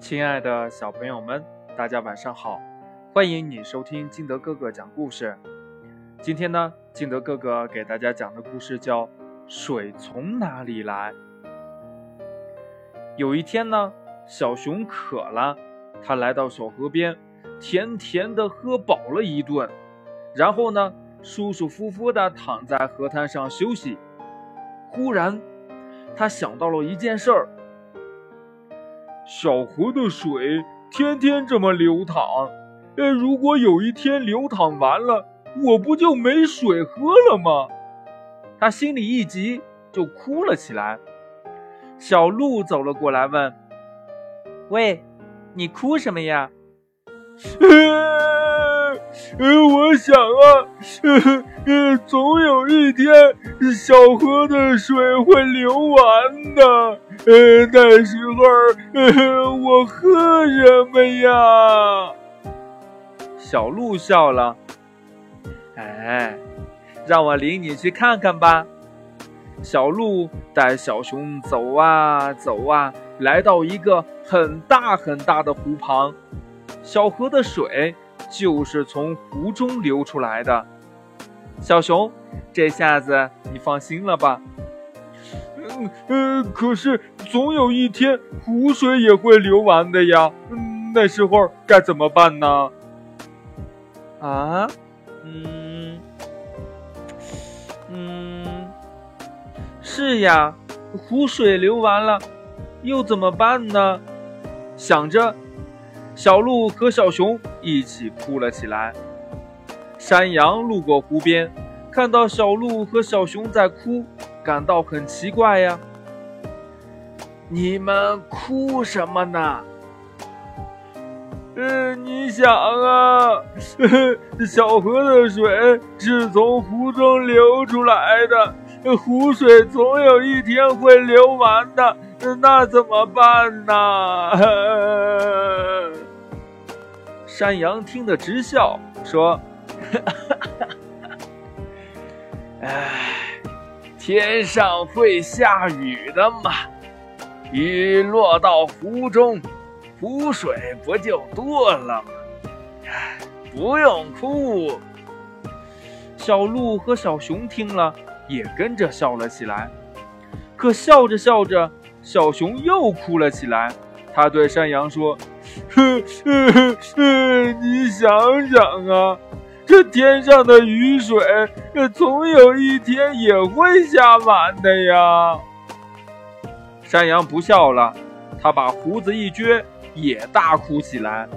亲爱的小朋友们，大家晚上好！欢迎你收听金德哥哥讲故事。今天呢，金德哥哥给大家讲的故事叫《水从哪里来》。有一天呢，小熊渴了，它来到小河边，甜甜的喝饱了一顿，然后呢，舒舒服服的躺在河滩上休息。忽然，他想到了一件事儿。小河的水天天这么流淌，呃，如果有一天流淌完了，我不就没水喝了吗？他心里一急，就哭了起来。小鹿走了过来，问：“喂，你哭什么呀？” 呃，我想啊，呃，总有一天小河的水会流完的，呃，那时候，呃，我喝什么呀？小鹿笑了，哎，让我领你去看看吧。小鹿带小熊走啊走啊，来到一个很大很大的湖旁，小河的水。就是从湖中流出来的，小熊，这下子你放心了吧？嗯嗯，可是总有一天湖水也会流完的呀，嗯那时候该怎么办呢？啊？嗯嗯，是呀，湖水流完了，又怎么办呢？想着。小鹿和小熊一起哭了起来。山羊路过湖边，看到小鹿和小熊在哭，感到很奇怪呀。你们哭什么呢？嗯，你想啊，小河的水是从湖中流出来的，湖水总有一天会流完的，那怎么办呢？山羊听得直笑，说：“天上会下雨的嘛，雨落到湖中，湖水不就多了吗？不用哭。”小鹿和小熊听了，也跟着笑了起来。可笑着笑着，小熊又哭了起来。他对山羊说。哼哼哼！你想想啊，这天上的雨水，总有一天也会下完的呀。山羊不笑了，他把胡子一撅，也大哭起来。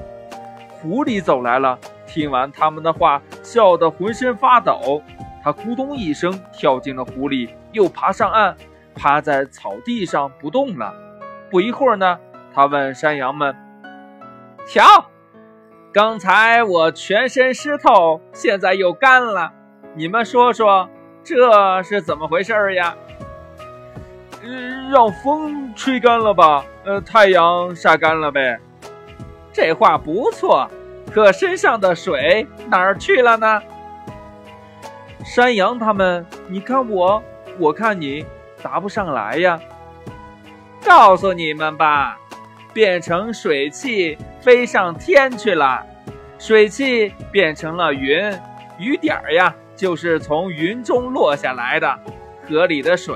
狐狸走来了，听完他们的话，笑得浑身发抖。他咕咚一声跳进了湖里，又爬上岸，趴在草地上不动了。不一会儿呢，他问山羊们。瞧，刚才我全身湿透，现在又干了。你们说说，这是怎么回事呀？嗯，让风吹干了吧？呃，太阳晒干了呗。这话不错，可身上的水哪儿去了呢？山羊他们，你看我，我看你，答不上来呀。告诉你们吧。变成水汽飞上天去了，水汽变成了云，雨点儿呀，就是从云中落下来的。河里的水，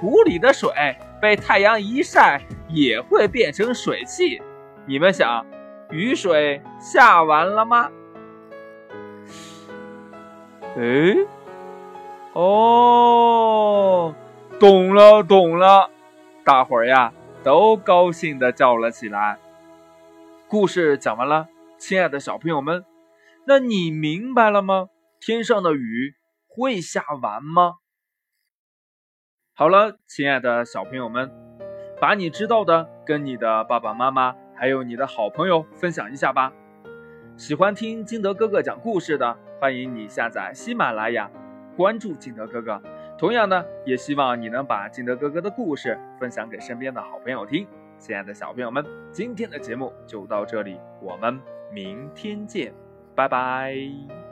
湖里的水，被太阳一晒，也会变成水汽。你们想，雨水下完了吗？哎，哦，懂了，懂了，大伙儿呀。都高兴的叫了起来。故事讲完了，亲爱的小朋友们，那你明白了吗？天上的雨会下完吗？好了，亲爱的小朋友们，把你知道的跟你的爸爸妈妈还有你的好朋友分享一下吧。喜欢听金德哥哥讲故事的，欢迎你下载喜马拉雅，关注金德哥哥。同样呢，也希望你能把金德哥哥的故事分享给身边的好朋友听。亲爱的小朋友们，今天的节目就到这里，我们明天见，拜拜。